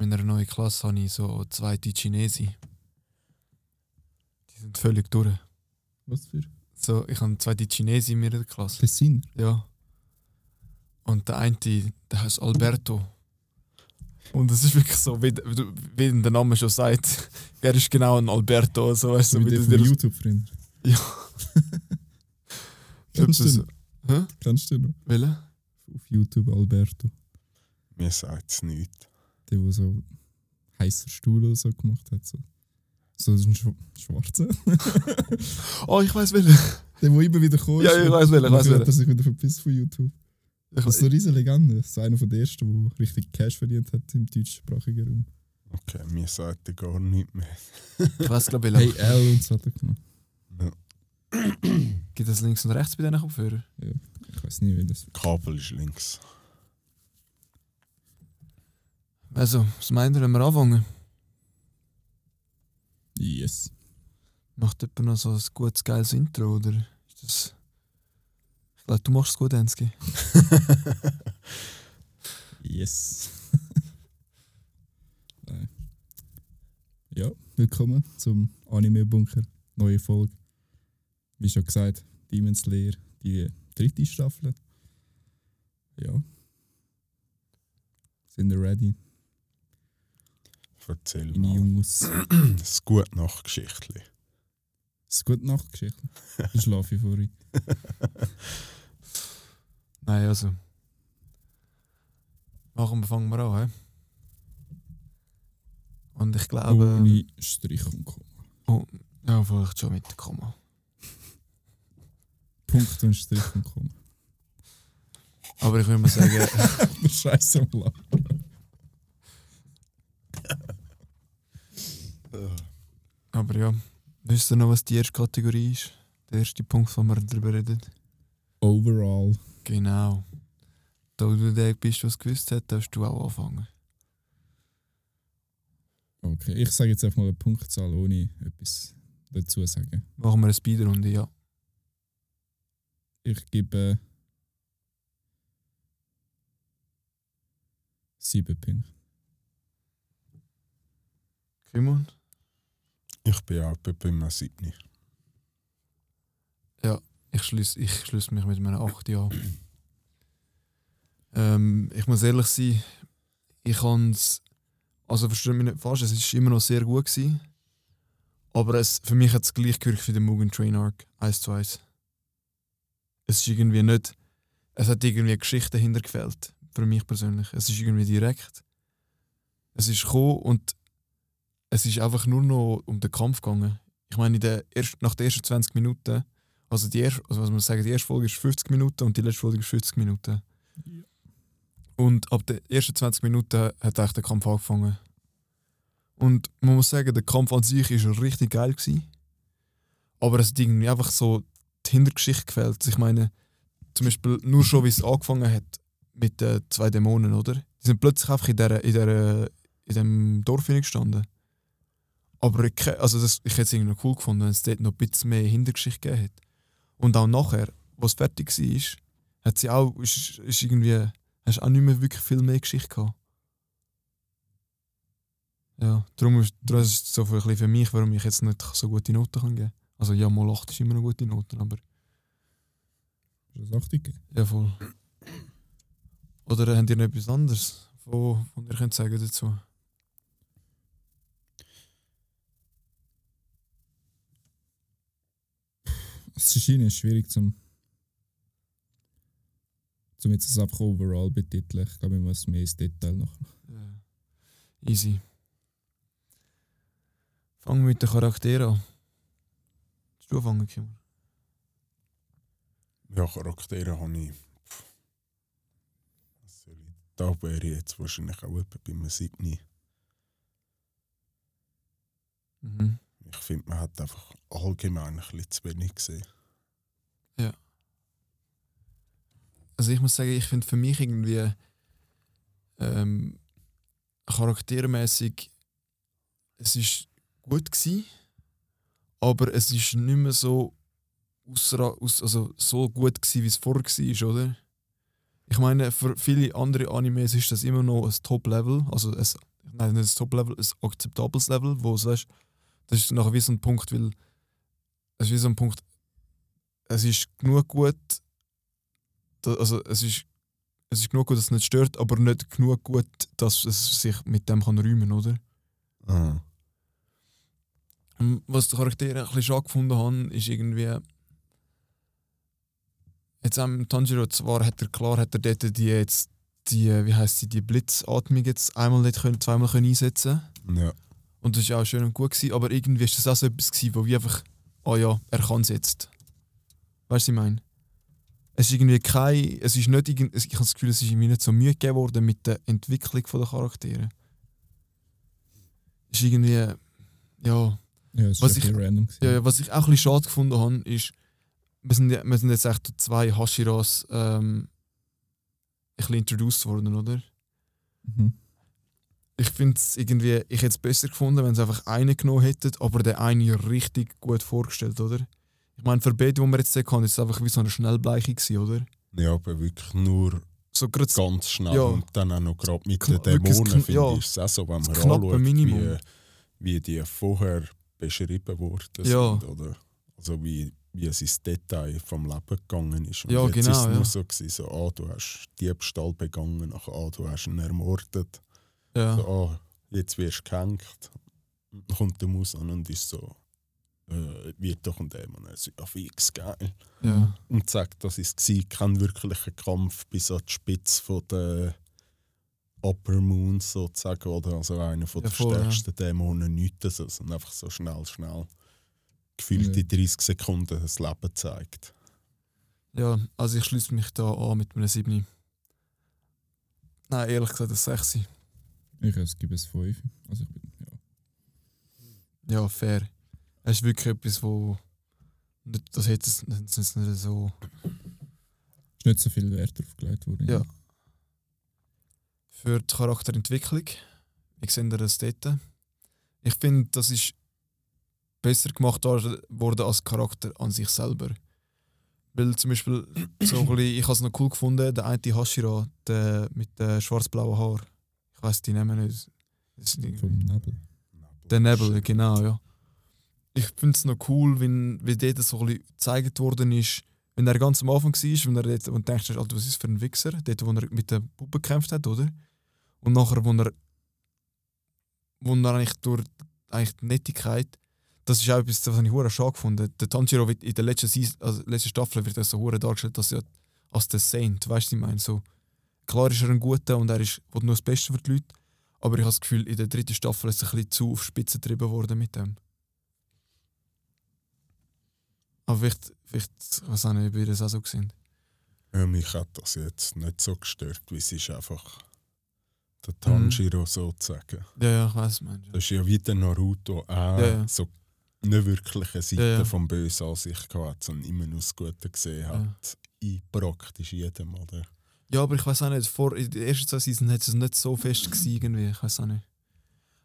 in meiner neuen Klasse habe ich so zweite Chinesen. Die sind völlig durch. Was für? So, ich habe zwei Chinesen in meiner Klasse. Tessiner? Ja. Und der eine, der heißt Alberto. Und es ist wirklich so, wie, wie der Name schon sagt, er ist genau ein Alberto. So, weißt So du, wie wie der du von dir YouTube, Freund. Ja. Kennst du? Hä? Kennst du noch? Welchen? Auf YouTube Alberto. Mir sagt es nichts. Der, der so heißer Stuhl oder so gemacht hat. So, so ein Schw Schwarzer. Oh, ich weiß welchen. Der, der immer wieder kommt. Ja, ich weiss welchen, ich hat welchen. er sich wieder verpisst von YouTube. Ich, Das ist eine riesige Legende. Das ist einer von den ersten, der richtig Cash verdient hat im deutschsprachigen Raum. Okay, mir sagt er gar nichts mehr. ich weiß glaube ich, Hey L und so hat er gemacht. gibt es links und rechts bei diesen Kopfhörern? Ich weiß nicht, wie das. Kabel ist links. Also, was meint ihr, wenn wir anfangen? Yes. Macht jemand noch so ein gutes, geiles Intro, oder ist das... Ich glaube, du machst es gut, Ensky. Yes. Nein. Ja, willkommen zum Anime-Bunker. Neue Folge. Wie schon gesagt, Demon Slayer, die dritte Staffel. Ja. Sind ihr ready, Erzähl mal. Jungs? Das gut Nachtgeschichtli. Ist gut Nachtgeschichte. Ich schlafe vorhin. Nein, also... Machen wir, fangen wir an, hä? Und ich glaube... Ohne Strich und Komma. Ja, vielleicht schon mit Komma. Punkt und Strich und Komma. Aber ich würde mal sagen... Scheiße Lachen. aber ja, wisst ihr noch, was die erste Kategorie ist? Der erste Punkt, wo wir darüber reden? Overall. Genau. Da du der bist, was gewusst hat, darfst du auch anfangen. Okay, ich sage jetzt einfach mal eine Punktzahl, ohne etwas dazu zu sagen. Machen wir eine Speedrunde, ja. Ich gebe sieben Punkte. Kimon? Ich bin auch bei einem 7. Ich schließe ich schließ mich mit einem 8 an. ähm, ich muss ehrlich sein, ich kann es. Also verstehe mich nicht falsch, es war immer noch sehr gut. Gewesen, aber es, für mich hat es gleich gehört wie der Mugen Train Arc 1 zu 1. Es ist irgendwie nicht. Es hat irgendwie eine Geschichte dahinter gefällt. Für mich persönlich. Es ist irgendwie direkt. Es ist gekommen und es ist einfach nur noch um den Kampf gegangen. Ich meine, in der erst, nach den ersten 20 Minuten also die erste, also was man sagen, die erste Folge ist 50 Minuten und die letzte Folge ist 50 Minuten. Ja. Und ab den ersten 20 Minuten hat eigentlich der Kampf angefangen. Und man muss sagen, der Kampf an sich ist richtig geil gewesen. Aber es hat irgendwie einfach so die Hintergeschichte gefällt. Ich meine, zum Beispiel nur schon, wie es angefangen hat mit den zwei Dämonen, oder? Die sind plötzlich einfach in, der, in, der, in dem Dorf gestanden. Aber ich, also das, ich hätte es irgendwie noch cool gefunden, wenn es dort noch ein bisschen mehr Hintergeschichte gegeben hätte. Und auch nachher, als es fertig war, hat sie auch, ist, ist irgendwie, hast auch nicht mehr wirklich viel mehr Geschichte gehabt. Ja, darum ist darum ist es so für, ein bisschen für mich, warum ich jetzt nicht so gute Noten kann geben Also ja, mal 8 ist immer eine gute Note, aber Ist das 8 gegeben? ja voll. Oder habt ihr noch etwas anderes, wo, wo ihr könnt sagen dazu? Es ist schwierig zum, zum jetzt das einfach overall betiteln. Ich glaube, ich muss mehr ins Detail noch. Ja. Easy. Fangen wir mit den Charakteren an. Willst du anfangen, Kim? Ja, Charaktere habe ich. Was soll ich? Da wäre ich jetzt wahrscheinlich auch etwa bei einem 7. Mhm. Ich finde, man hat einfach allgemein ein bisschen zu wenig gesehen. Also ich muss sagen, ich finde für mich irgendwie ähm, charaktermäßig es ist gut gsi, aber es ist nicht mehr so aus, also so gut gsi, wie es vorher war, oder? Ich meine, für viele andere Animes ist das immer noch ein Top-Level, also ich nein, nicht das Top-Level, ein akzeptables Level, wo es weißt, das ist nachher wie so ein Punkt, weil es ist wie so ein Punkt, es ist genug gut, also es ist, es ist genug gut, dass es nicht stört, aber nicht genug gut, dass es sich mit dem kann räumen, oder? Ah. Und Was die Charaktere ein bisschen schade gefunden haben, ist irgendwie. Jetzt am Tanjiro zwar hat er klar hat er dort die jetzt die, wie heißt sie, die Blitzatmung jetzt einmal nicht können, zweimal können einsetzen Ja. und das ist auch schön und gut gewesen, aber irgendwie ist das auch so etwas gewesen, wo wie einfach, ah ja, er kann es jetzt. Weißt du, was ich meine? Es ist irgendwie kein, es ist nicht, irgend- ich habe das Gefühl, es ist irgendwie nicht so Mühe gegeben worden mit der Entwicklung der Charaktere. Es ist irgendwie, ja, Ja, es Was ich-. Ja, was ich auch ein bisschen schade gefunden habe, ist, wir sind, wir sind jetzt echt zwei Hashiras ähm, ein bisschen introduced worden, oder? Mhm. Ich finde es irgendwie, ich hätte es besser gefunden, wenn sie einfach einen genommen hätten, aber der eine richtig gut vorgestellt, oder? Ich meine, für beide, die wir jetzt sehen, ist es einfach wie so eine Schnellbleiche gewesen, oder? Ja, aber wirklich nur So gerade ganz schnell Ja. und dann auch noch gerade mit den Dämonen, finde ja. ich, es auch so, wenn man Das anschaut, Minimum. wie, wie die vorher beschrieben worden Ja. sind. Oder? Also wie, wie es ins Detail vom Leben gegangen ist. Und Ja, jetzt genau, ist es nur ja. so, gewesen, so, ah, du hast Diebstahl begangen, nachher, ah, du hast ihn ermordet. ja, So, ah, jetzt wirst du gehängt. Dann kommt der Mus an und ist so, äh, wird doch ein Dämon. Er so, ja, fix, geil. ja, Und sagt, das ist war kein wirklicher Kampf bis an die Spitze von der Upper Moon sozusagen, oder also einer von Ja, der voll, ja. stärksten Dämonen nichts, sondern einfach so schnell, schnell gefühlt Ja. in 30 Sekunden das Leben zeigt. ja. Also ich schließe mich da an mit einem 7. Nein, ehrlich gesagt, das 6. Ich gebe es 5. Also ich bin, ja. Ja, fair. Es ist wirklich etwas, wo. nicht- Das hätte es ist nicht so. Ist nicht so viel Wert drauf gelegt worden. Ja. Für die Charakterentwicklung. Ich sehe das dort. Ich finde, das ist besser gemacht worden als Charakter an sich selber. Weil zum Beispiel, so ein bisschen, ich habe es noch cool gefunden, der eine Hashira, der mit den schwarz-blauen Haar. Ich weiß die Namen nicht. Vom Nebel. Der Nebel, genau, ja. Ich finde es noch cool, wenn, wie dort so ein bisschen gezeigt worden ist, wenn er ganz am Anfang war, wenn er dort, und denkst, Alter, was ist für ein Wichser, dort, wo er mit der Puppe gekämpft hat, oder? Und nachher, wo er, wo er eigentlich durch eigentlich die Nettigkeit, das ist auch etwas, was ich hure schade gefunden. Der Tanjiro wird in der letzten, Season, also letzten Staffel wird er so hure dargestellt, dass er als der Saint, weißt du, ich meine? So, klar ist er ein guter und er ist, will nur das Beste für die Leute, aber ich habe das Gefühl, in der dritten Staffel ist es ein bisschen zu auf Spitze getrieben worden mit dem. Aber vielleicht, vielleicht ich weiß auch nicht, ob ihr das auch so gesehen Ja, mich hat das jetzt nicht so gestört, weil es ist einfach der Tanjiro sozusagen. Ja, ja, ich weiß, man. Das ist ja wie der Naruto auch Ja, ja. so eine wirkliche Seite Ja, ja. vom Bösen an sich gehabt, sondern immer nur das Gute gesehen hat. In praktisch jedem, oder? Ja, aber ich weiß auch nicht, vor, in den ersten zwei Seasons hat es nicht so fest gewesen, irgendwie, ich weiß auch nicht.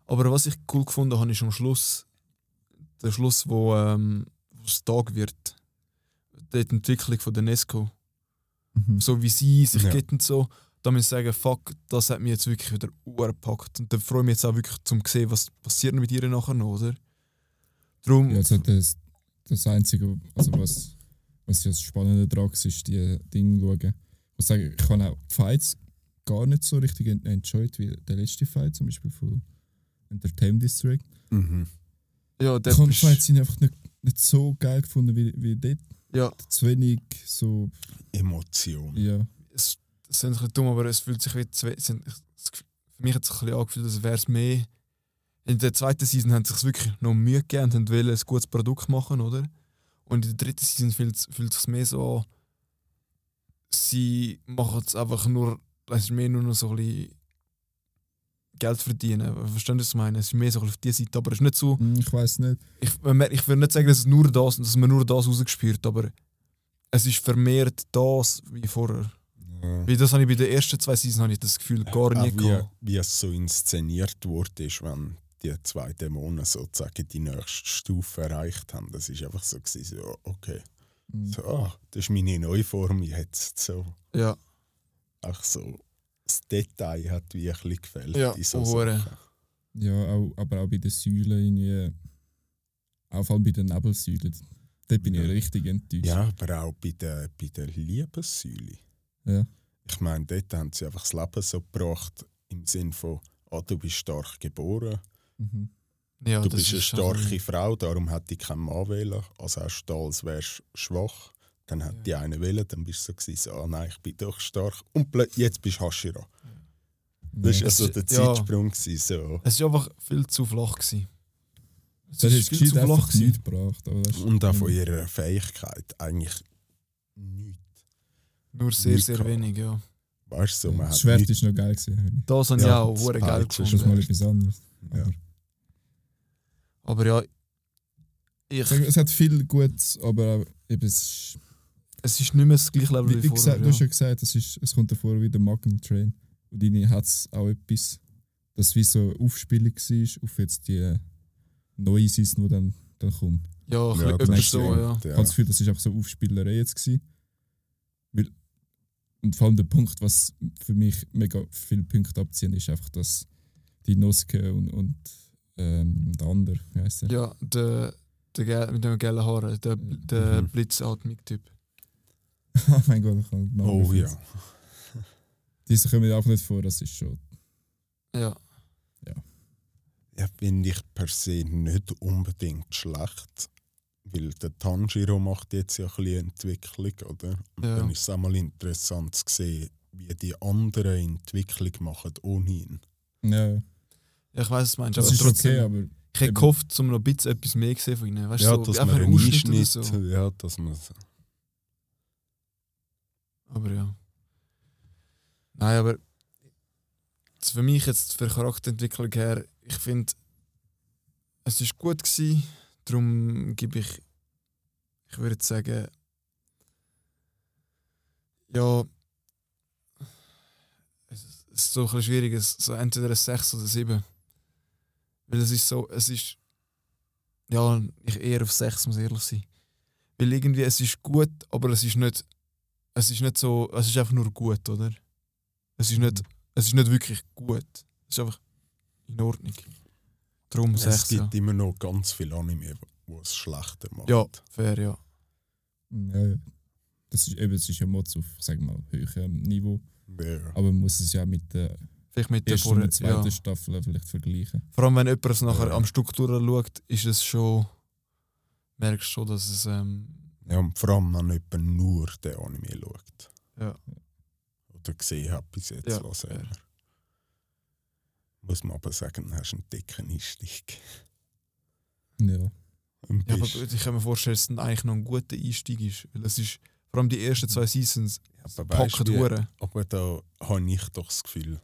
Aber was ich cool gefunden habe, ist am Schluss, der Schluss, wo ähm, wo es Tag wird. Die Entwicklung von der Nesco. Mhm. So wie sie sich Ja. gibt und so. Da muss ich sagen, fuck, das hat mich jetzt wirklich wieder urgepackt. Und da freue ich mich jetzt auch wirklich zum sehen, was passiert mit ihr nachher noch, oder? Darum, Ja, also das, das Einzige, also was, was ja das Spannende daran ist, ist die Dinge schauen. Ich muss sagen, ich habe auch die Fights gar nicht so richtig en- enjoyed, wie der letzte Fight, zum Beispiel von Entertainment District. Mhm. ja, Ich der habe die bist- Fights sind einfach nicht, nicht so geil gefunden wie, wie dort. ja, Zu wenig so, Emotion. ja. es, es ist ein bisschen dumm, aber es fühlt sich wie zwei, es sind, es, für mich hat es sich ein bisschen angefühlt, als wäre es mehr. In der zweiten Season haben sie sich wirklich noch Mühe gegeben und wollen ein gutes Produkt machen, oder? Und in der dritten Season fühlt, fühlt es sich mehr so an, sie machen es einfach nur, es ist mehr nur noch so ein bisschen Geld verdienen. Verstehst du, was ich meine? Es ist mehr so auf dieser Seite, aber es ist nicht so, Hm, Ich weiß nicht. ich, ich will nicht sagen, dass, es nur das, dass man nur das rausgespürt aber es ist vermehrt das wie vorher. Ja. Weil das habe ich bei den ersten zwei Seasons habe ich das Gefühl gar Auch nie wie, gehabt. wie es so inszeniert wurde, ist, wenn die zwei Dämonen sozusagen die nächste Stufe erreicht haben. Das ist einfach so, gewesen, so okay, Hm. so, ah, das ist meine neue Form jetzt. So, Ja, auch so, das Detail hat wie ein bisschen gefällt. Ja, in so. Sachen. Ja, auch, aber auch bei den Säulen, irgendwie, auch vor allem bei den Nebelsäulen. Dort bin ich Ja. richtig enttäuscht. Ja, aber auch bei der, bei der Liebessäule. Ja. Ich meine, dort haben sie einfach das Leben so gebracht, im Sinn von, ah, du bist stark geboren, Mhm. Ja, du das bist eine starke Frau, darum hat die keinen Mann wählen. Also hast du da, als wärst du schwach. Dann hat Ja. die eine wählen, dann bist du so, gewesen, so ah nein, ich bin doch stark. Und jetzt bist du Hashira. Das Ja. war also der Ja. Zeitsprung. gewesen, So. Es war einfach viel zu flach. Gewesen. Es Das ist viel zu flach. gebracht. Und auch von ihrer Fähigkeit eigentlich nichts. Nur sehr, Nicht sehr gehabt. wenig, ja. Weißt du, so, man das Schwert ist noch geil gewesen. Das habe ich Ja, auch hure geil ist Das ist mal gefunden. etwas anderes. Ja. Aber ja, ich, es hat viel Gutes, aber eben, es ist, es ist nicht mehr das gleiche Level wie, wie, wie vorher. gesagt, du hast ja gesagt, es, ist, es kommt davor wie der Magen Train. Und deine hat es auch etwas, das wie so Aufspielung war auf jetzt die neue Season, die dann, dann kommt. ja, Ja, etwas so, ja. Ich habe das Gefühl, das war einfach so Aufspielerei jetzt. Gewesen. Weil, und vor allem der Punkt, was für mich mega viele Punkte abziehen, ist einfach, dass die Noske und, und ähm, der andere, wie heißt er? Ja, der, der mit den gelben Haaren, der, der Mhm. Blitzatmig-Typ. oh mein Gott, ich kann Namen Oh ja. Diese kommen mir auch nicht vor, das ist schon. Ja. Ja, finde ich per se nicht unbedingt schlecht. Weil der Tanjiro macht jetzt ja ein bisschen Entwicklung, oder? Und Ja. dann ist es auch mal interessant zu sehen, wie die anderen Entwicklung machen ohne ihn. Ja, ja, ich weiß, was du meinst, das aber ist trotzdem. okay, aber ich hätte gehofft, um noch ein bisschen etwas mehr gesehen von ihnen. Weißt, ja, so, dass einfach man ein einen Einschnitt, so. ja, dass man Aber ja. Nein, aber für mich jetzt für Charakterentwicklung her, ich finde, es ist gut gewesen. Darum gebe ich, ich würde sagen, ja, es ist- so ein schwierig, so entweder ein 6 oder 7. Weil es ist so, es ist, ja, ich eher auf 6, muss ich ehrlich sein. Weil irgendwie, es ist gut, aber es ist nicht es ist nicht so, es ist einfach nur gut, oder? Es ist nicht, es ist nicht wirklich gut. Es ist einfach in Ordnung. Darum es 6, ja. gibt immer noch ganz viele Anime, die es schlechter machen. Ja, fair, ja. ja, ja. das ist eben, es ist ja Mods auf, sag mal, höherem Niveau. Ja. Aber man muss es ja mit der Vielleicht mit der und zweiten ja. Staffel vielleicht vergleichen. Vor allem, wenn jemand es nachher Ja. am Stück durchschaut, ist es schon, merkst du schon, dass es, ähm, ja, und vor allem, wenn jemand nur den Anime schaut. Ja. Oder gesehen hat bis jetzt, Ja, was er. ja. Muss man aber sagen, du hast einen dicken Einstieg. Ja. Und ja, aber ich kann mir vorstellen, dass es eigentlich noch ein guter Einstieg ist. Weil es ist, vor allem die ersten zwei Seasons, aber weisst packen du, durch. Aber da habe ich doch das Gefühl,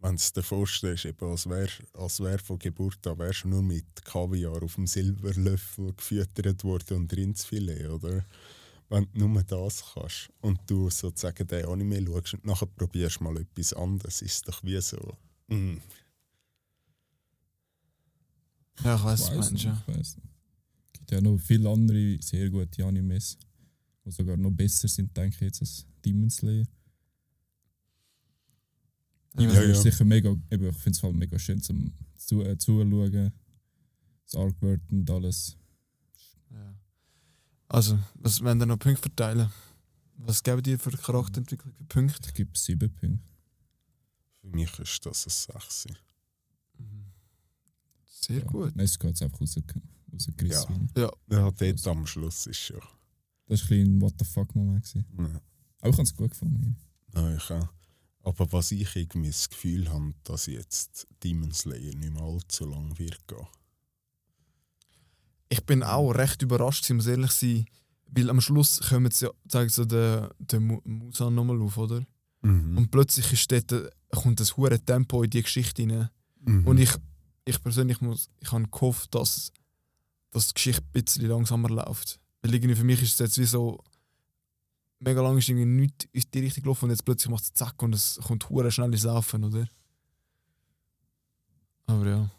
wenn du es dir vorstellst, eben, als wäre als wär von Geburt an wärst du nur mit Kaviar auf dem Silberlöffel gefüttert worden und Rindsfilet, oder? Wenn du nur das kannst und du sozusagen den Anime schaust und nachher probierst mal etwas anderes, ist es doch wie so. Mm, Ja, ich Ich weiß, meinst, nicht, ja. Es gibt ja noch viele andere sehr gute Animes, die sogar noch besser sind, denke ich jetzt, als Demon Slayer. Ja, ist ja. sicher mega, eben, ich finde es halt mega schön zum zu, äh, Zuschauen. Das Artwork und alles. Ja. Also, was, wenn wir noch Punkte verteilen, was geben die für Charakterentwicklung für Punkte? Ich gebe sieben Punkte. Für mich ist das ein 6. Sehr ja. gut. Nein, es geht einfach raus, rausgerissen. Ja. Ja, Ja, dort am Schluss ist schon. Das war ein bisschen ein What the fuck Moment. gewesen. Ja. Aber ich habe es gut gefunden. Ja, ich auch. Aber was ich irgendwie das Gefühl habe, dass jetzt Demon Slayer nicht mehr allzu lang wird gehen. ich bin auch recht überrascht, muss ehrlich sein, weil am Schluss kommen sie zeigen sie den, den Mu- Musan nochmal auf, oder? Mhm. Und plötzlich ist dort, kommt das hure Tempo in die Geschichte rein. Mhm. Und ich, ich persönlich muss, ich habe gehofft, dass, dass die Geschichte ein bisschen langsamer läuft. Weil irgendwie für mich ist es jetzt wie so, mega lang ist irgendwie nichts in die Richtung gelaufen und jetzt plötzlich macht es zack und es kommt hure schnell ins Laufen, oder? Aber ja.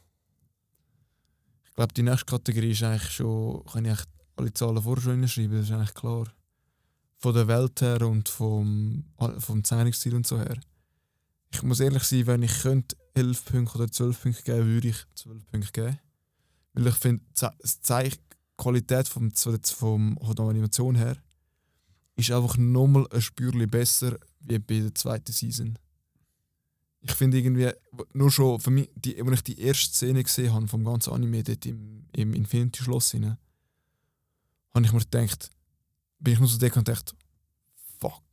Ich glaube, die nächste Kategorie ist eigentlich schon, kann ich eigentlich alle Zahlen vorher schon hinschreiben, das ist eigentlich klar. Von der Welt her und vom, vom Zeichnungsstil und so her. Ich muss ehrlich sein, wenn ich könnte 11 Punkte oder 12 Punkte geben, würde ich 12 Punkte geben. Weil ich finde, es zeigt die Qualität vom, vom, von der Animation her ist einfach nochmal ein Spürchen besser wie bei der zweiten Season. Ich finde irgendwie, nur schon für mich, die, als ich die erste Szene gesehen habe vom ganzen Anime dort im, im Infinity-Schloss, habe ich mir gedacht, bin ich nur so dick und dachte, fuck,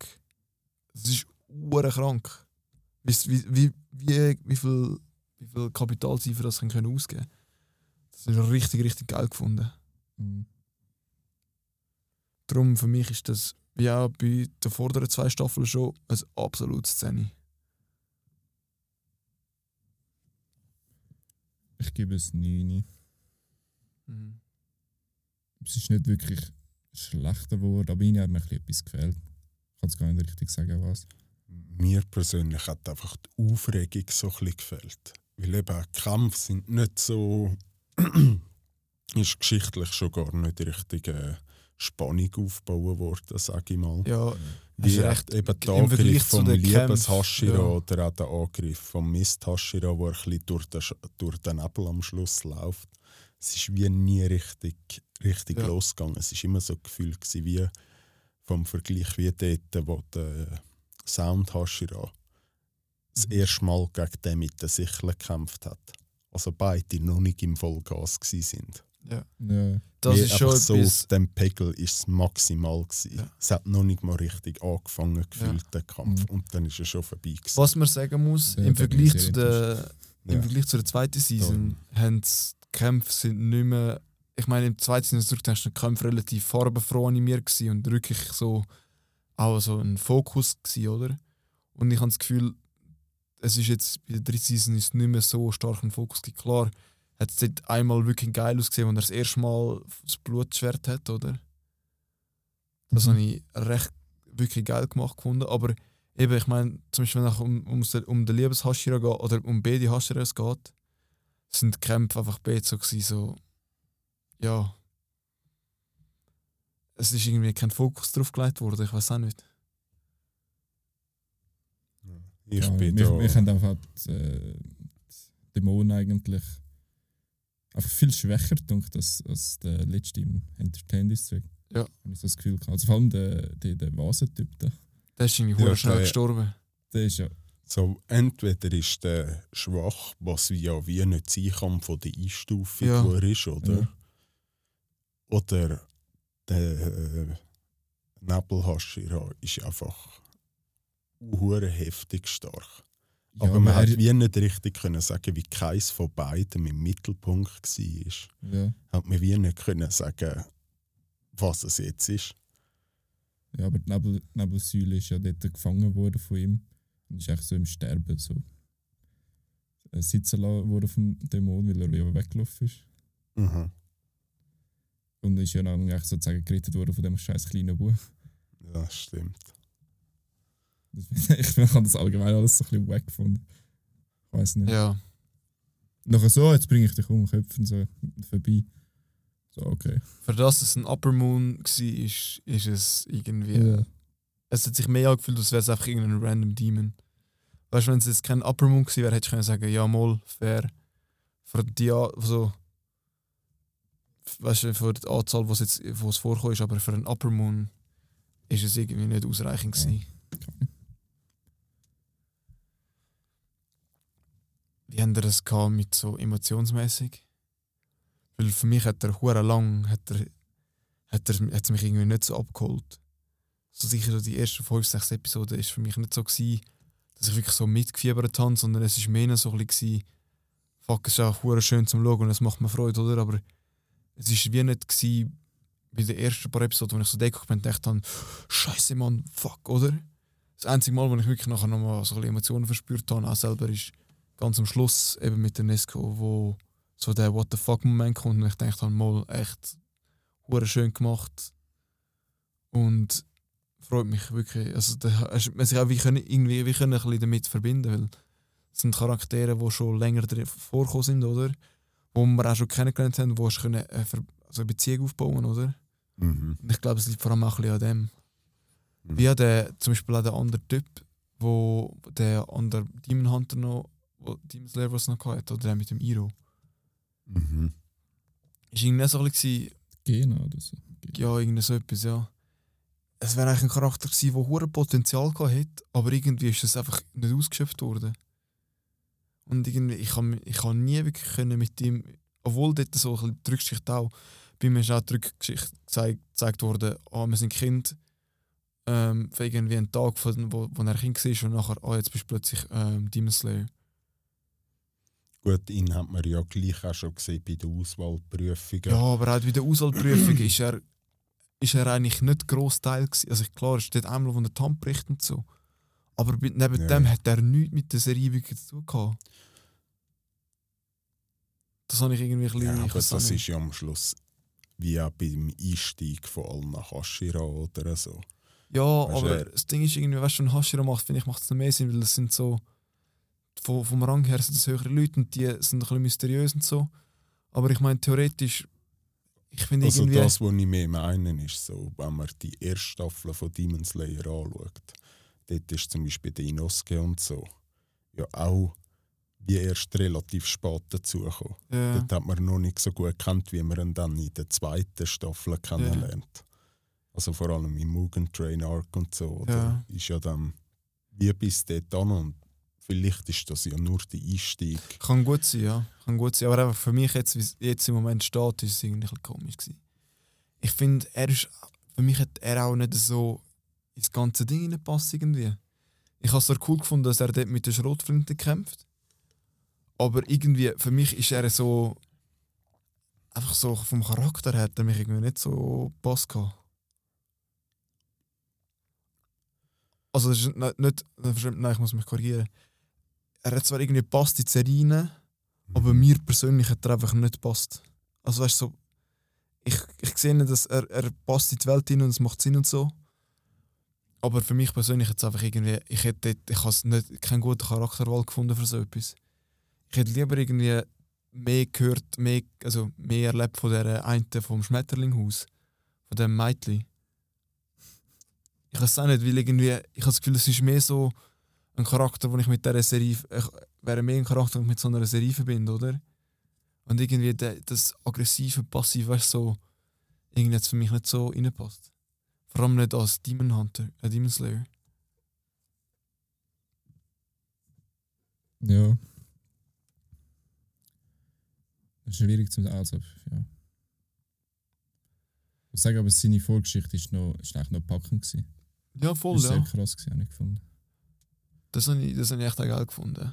das ist krank. Wie, wie, wie, wie, viel, wie viel Kapital sie für das können ausgeben können. Das ist richtig, richtig geil gefunden. Mhm. Darum für mich ist das wie auch bei den vorderen zwei Staffeln schon ein absolutes Szene. Ich gebe es 9. Mhm. Es ist nicht wirklich schlechter geworden, aber ihnen hat mir etwas gefällt. Ich kann es gar nicht richtig sagen, was. Mir persönlich hat einfach die Aufregung so ein bisschen gefällt. Weil eben Kämpfe sind nicht so. ist geschichtlich schon gar nicht richtig äh, Spannung aufbauen worden, sage ich mal. Ja, wie recht, eben der Angriff vom Liebeshashira ja. oder auch der Angriff vom Mist Hashira, der ein bisschen durch den, durch den Nebel am Schluss läuft. Es ist wie nie richtig, richtig ja. losgegangen. Es war immer so ein Gefühl gewesen, wie vom Vergleich wie dort, wo der Sound Hashira das mhm. erste Mal gegen den mit den Sicheln gekämpft hat. Also beide noch nicht im Vollgas sind. Ja. ja. Das ist schon so auf dem Pegel ist es maximal gewesen. Ja. Es hat noch nicht mal richtig angefangen gefühlt, ja. der Kampf. Mhm. Und dann ist es schon vorbei gewesen. Was man sagen muss, ja, im, Vergleich zu der, im Vergleich zu der zweiten Season, haben die Kämpfe sind nicht mehr. Ich meine, im zweiten Season zurück, hast du die Kämpfe relativ farbenfroh animiert gewesen und wirklich so auch so ein Fokus gewesen, oder? Und ich habe das Gefühl, es ist jetzt bei der dritten Season ist nicht mehr so stark ein Fokus. Klar, hat es dort einmal wirklich geil ausgesehen, als er das erste Mal das Blutschwert hat, oder? Das mhm. habe ich recht wirklich geil gemacht gefunden. Aber eben, ich meine, zum Beispiel wenn es um, um, um den Liebeshaschira geht oder um beide Haschiras geht, sind die Kämpfe einfach beide so, gewesen, so ja. Es ist irgendwie kein Fokus drauf gelegt worden, ich weiß auch nicht. Ich ja, bin wir, da. Wir haben einfach die, äh, die Dämonen eigentlich einfach viel schwächer gedacht als, als der letzte im Entertain District. Ja. Habe ich so das Gefühl gehabt. Also vor allem der, der, der Vasentyp da. Der ist irgendwie ja, schnell gestorben. Der ist ja. So, entweder ist der schwach, was ja wie nicht sein kann von der Einstufung, ja. wo er ist, oder? Ja. Oder der äh, Nebelhaschira ist einfach heftig stark. Ja, aber man hat wie nicht richtig können sagen, wie keins von beiden im Mittelpunkt war. Ja. Hat man wie nicht können sagen, was es jetzt ist. Ja, aber die Nebel, Nebelsäule ist ja dort gefangen worden von ihm und ist echt so im Sterben so äh, sitzen worden vom Dämon, weil er wieder weggelaufen ist. Mhm. Und ist ja dann eigentlich sozusagen gerettet worden von dem scheiß kleinen Buch. Ja, stimmt. ich habe das allgemein alles so ein bisschen wack gefunden. Ich weiß nicht. Ja. Nachher so, jetzt bringe ich dich um, Köpfen so vorbei. So, okay. Für das es ein Upper Moon war, ist, ist es irgendwie. Ja. Es hat sich mehr angefühlt, als wäre es einfach irgendein random Demon. Weißt du, wenn es jetzt kein Upper Moon gewesen wäre, hätte ich können sagen, ja, mal, fair. Für die, so. Weißt du, für die Anzahl, was jetzt, wo es vorkommt, aber für einen Upper Moon ist es irgendwie nicht ausreichend gewesen. Ja. Wie haben das mit so emotionsmäßig? Weil für mich hat er hure lang hat er, hat er hat's mich irgendwie nicht so abgeholt. So sicher so die ersten fünf, sechs Episoden ist für mich nicht so gewesen, dass ich wirklich so mitgefiebert habe, sondern es ist mehr so ein bisschen fuck, es ist auch hure schön zum Schauen und es macht mir Freude, oder? Aber es ist wie nicht gewesen, bei den ersten paar Episoden, wo ich so deckig bin dachte, Scheiße, Mann, fuck, oder? Das einzige Mal, wo ich wirklich nachher nochmal so ein Emotionen verspürt habe, auch selber, ist ganz am Schluss eben mit der Nesco, wo so der What the fuck Moment kommt und ich denke dann mal echt hure schön gemacht und freut mich wirklich. Also da, man sich auch wie können, irgendwie wie können ein bisschen damit verbinden, weil es sind Charaktere, die schon länger vorkommen sind, oder? Wo wir auch schon kennengelernt haben, wo können äh, also eine Beziehung aufbauen, oder? Mhm. Und ich glaube, es liegt vor allem auch ein bisschen an dem. Mhm. Wie der, zum Beispiel auch der andere Typ, wo der andere Demon Hunter noch, Demon Slayer was noch hatte, oder der mit dem Iro. Mhm. Ist irgendwie so ein bisschen, Genau, oder so. ja, irgendwie so etwas, ja. Es wäre eigentlich ein Charakter gewesen, der hohes Potenzial gehabt hätte, aber irgendwie ist das einfach nicht ausgeschöpft worden. Und irgendwie, ich kann, ich kann nie wirklich können mit ihm, obwohl dort so ein bisschen die Rückgeschichte auch, bei mir ist auch die Rückgeschichte gezeigt, gezeigt worden, ah, wir sind Kind, ähm, für irgendwie einen Tag, von, wo, wo er Kind war und nachher, ah, jetzt bist du plötzlich ähm, Demon Slayer. Gut, ihn hat man ja gleich auch schon gesehen bei den Auswahlprüfungen. Ja, aber auch bei der Auswahlprüfung ist er, ist er eigentlich nicht gross Teil gewesen. Also klar, es steht einmal, wo der Tamp bricht und so. Aber neben Ja. dem hat er nichts mit der Serie wirklich zu tun gehabt. Das habe ich irgendwie ein bisschen... Ja, aber das nicht. ist ja am Schluss wie auch beim Einstieg von allen nach Hashira oder so. Ja, Weißt aber äh, das Ding ist irgendwie, weißt du, wenn Hashira macht, finde ich, macht es noch mehr Sinn, weil das sind so... Vom, vom Rang her sind das höhere Leute und die sind ein bisschen mysteriös und so. Aber ich meine, theoretisch... Ich finde Also irgendwie... das, was ich mehr meine, ist so, wenn man die erste Staffel von Demon Slayer anschaut, dort ist zum Beispiel der Inosuke und so ja auch wie erst relativ spät dazugekommen. ja, Dort hat man noch nicht so gut kennt, wie man ihn dann in der zweiten Staffel kennenlernt. Also vor allem im Mugen Train Arc und so. Oder? Ja. Ist ja dann wie bis dort an und vielleicht ist das ja nur der Einstieg. Kann gut sein, ja. Kann gut sein. Aber einfach für mich jetzt, wie jetzt im Moment steht, ist es irgendwie ein komisch gewesen. Ich finde, er ist, für mich hat er auch nicht so ins ganze Ding hineingepasst irgendwie. Ich habe es zwar cool gefunden, dass er dort mit der Schrotflinte kämpft. Aber irgendwie, für mich ist er so, einfach so vom Charakter her, hat er mich irgendwie nicht so gehabt. Also das ist nicht, nicht, nein, ich muss mich korrigieren. Er hat zwar irgendwie gepasst in die Serie rein, aber mir persönlich hat er einfach nicht gepasst. Also weißt du, so, ich, ich sehe nicht, dass er, er passt in die Welt hin und es macht Sinn und so. Aber für mich persönlich hat es einfach irgendwie, ich hätte ich has nicht keinen guten Charakterwahl gefunden für so etwas. Ich hätte lieber irgendwie mehr gehört, mehr, also mehr erlebt von der einen vom Schmetterlinghaus, von dem Mädchen. Ich weiß auch nicht, weil irgendwie, ich habe das Gefühl, es ist mehr so ein Charakter, den ich mit dieser Serie, ich wäre mehr ein Charakter, den ich mit so einer Serie verbinde, oder? Und irgendwie der, das aggressive, passive, weißt so, irgendwie es für mich nicht so reinpasst. Vor allem nicht als Demon Hunter, äh, Demon Slayer. Ja. Das ist schwierig zu sagen. Also, ja. Ich muss sagen, aber seine Vorgeschichte ist, noch, ist eigentlich noch packend. Gewesen. Ja, voll, ist sehr ja. krass, gewesen, habe ich gefunden. Das habe ich, das habe ich echt auch geil gefunden.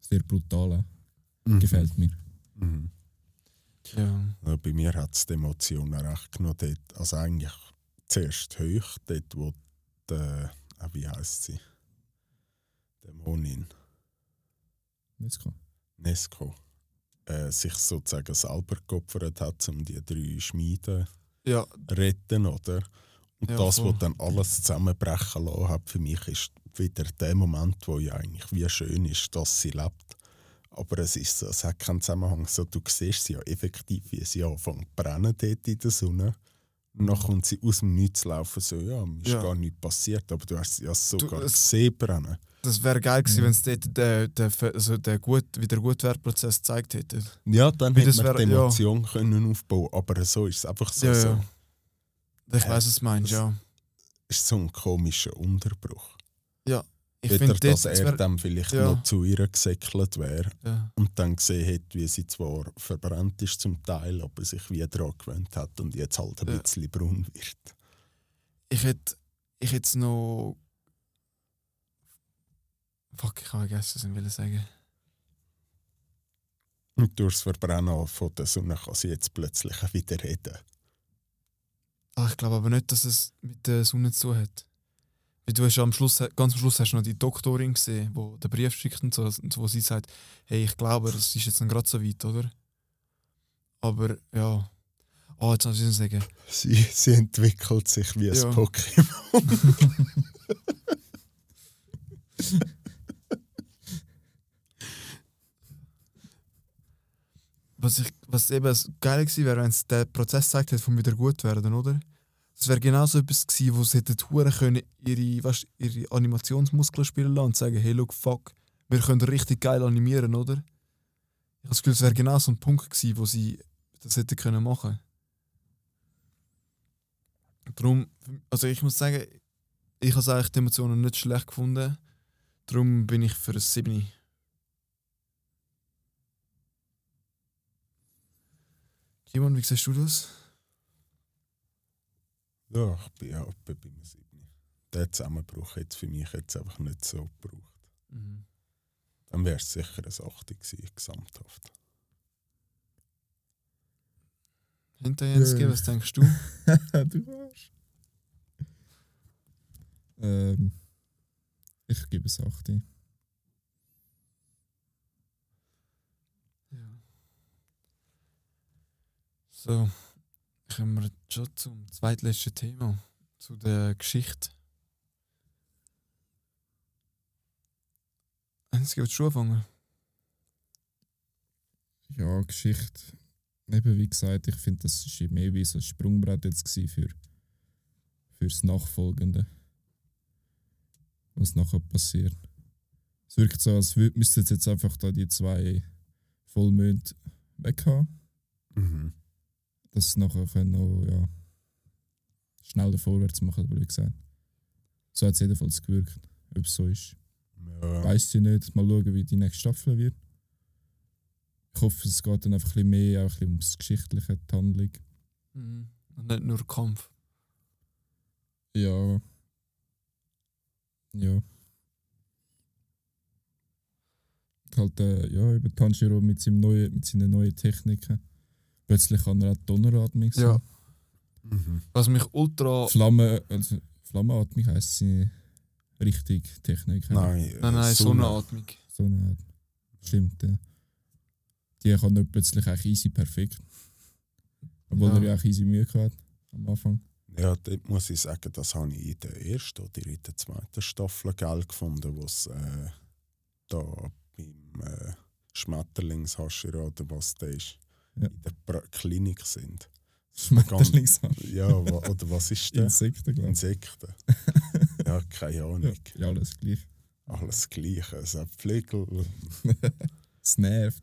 Sehr brutal. Mhm. Gefällt mir. Mhm. Ja. Ja, bei mir hat es die Emotionen recht genommen. Dort, also eigentlich zuerst hoch, dort wo der, ah, wie heisst sie? Dämonin, kann. Nesco, äh, sich sozusagen selber geopfert hat, um die drei Schmieden Ja, zu retten, oder? Und Ja, das, voll. was dann alles zusammenbrechen lassen hat, für mich ist wieder der Moment, wo ja eigentlich wie schön ist, dass sie lebt. Aber es, ist es hat keinen Zusammenhang. So, du siehst sie ja effektiv, wie sie anfängt zu brennen dort in der Sonne. Und dann kommt sie aus dem Nichts laufen, so, ja, mir ist Ja. gar nichts passiert, aber du hast sie ja sogar es- gesehen brennen. das wäre geil gewesen, Ja. wenn es dort der, der, also der gut, wie der Gutwertprozess gezeigt hätte. Ja, dann Wie hätte man die ja. Emotion können aufbauen aber so ist es einfach so. Ja, so. ja. Ich Äh, weiß, was du meinst, ja. ist so ein komischer Unterbruch. Ich Wieder, finde, dass er dann vielleicht ja. noch zu ihr gesäckelt wäre ja. und dann gesehen hat, wie sie zwar verbrannt ist zum Teil, aber sich wieder daran gewöhnt hat und jetzt halt ein Ja. bisschen braun wird. Ich hätte ich hätte noch. Fuck, ich habe vergessen, was ich will sagen. Und durch das Verbrennen von der Sonne kann sie jetzt plötzlich wieder reden. Ah, ich glaube aber nicht, dass es mit der Sonne zu hat. Weil du hast ja am Schluss, ganz am Schluss hast du noch die Doktorin gesehen, wo den Brief schickt und so, und wo sie sagt, hey, ich glaube, das ist jetzt dann gerade so weit, oder? Aber ja. Ah, jetzt muss ich sagen. Sie, sie entwickelt sich wie ein Ja. Pokémon. Was, ich, was eben geil gewesen wäre, wenn es der Prozess gezeigt hätte, vom wieder gut werden, oder? Es wäre genauso etwas gewesen, wo sie hätten können ihre, weißt, ihre Animationsmuskeln spielen lassen und sagen, hey, look, fuck, wir können richtig geil animieren, oder? Ich habe das Gefühl, es wäre genau so ein Punkt gewesen, wo sie das hätten können machen. Darum, also ich muss sagen, ich habe eigentlich die Emotionen nicht schlecht gefunden. Darum bin ich für ein 7. Simon, wie siehst du das? Ja, ich bin ja etwa bei einem 7. Der Zusammenbruch jetzt für mich jetzt einfach nicht so gebraucht. Mhm. Dann wäre es sicher ein 8 gewesen, gesamthaft. Hinterjens, Ja. was denkst du? du Arsch. Ähm, ich gebe es 8. Ja. So, kommen wir schon zum zweitletzten Thema, zu der Geschichte. Einzige, willst du anfangen? Ja, Geschichte. Eben wie gesagt, ich finde, das ist mehr wie so ein Sprungbrett jetzt für fürs Nachfolgende. Was nachher passiert. Es wirkt so, als müssten jetzt jetzt einfach da die zwei Vollmond weghaben. Mhm. Dass sie nachher können auch, ja, schneller vorwärts machen, blöd gesagt. So hat es jedenfalls gewirkt. Ob es so ist, Ja, weiss ich nicht. Mal schauen, wie die nächste Staffel wird. Ich hoffe, es geht dann einfach ein bisschen mehr auch ein bisschen ums Geschichtliche, die Handlung. Mhm. Und nicht nur Kampf. Ja. Ja. Halt, äh, ja, über Tanjiro mit, seinem neuen, mit seinen neuen Techniken. Plötzlich kann er auch Donneratmung sein. Ja. mhm. Was mich ultra. Flamme, also Flammenatmung heisst seine richtige Technik. Nein, äh, Nein, nein, Sonne. Sonnenatmung. So Art. Stimmt, ja. Die kann nicht plötzlich eigentlich easy perfekt. Obwohl Ja. er ja auch easy Mühe gehabt hat am Anfang. Ja, dort muss ich sagen, das habe ich in der ersten oder in der zweiten Staffel geil gefunden, wo es äh, da beim äh, Schmetterlingshascher oder was das ist, Ja. in der pra Klinik sind. Schmetterlingshasch. Ja, oder was ist das? Insekten, glaube ich. Insekten. Ja, keine Ahnung. Ja, alles gleich. Alles Gleiche. Es hat Flügel. Es nervt.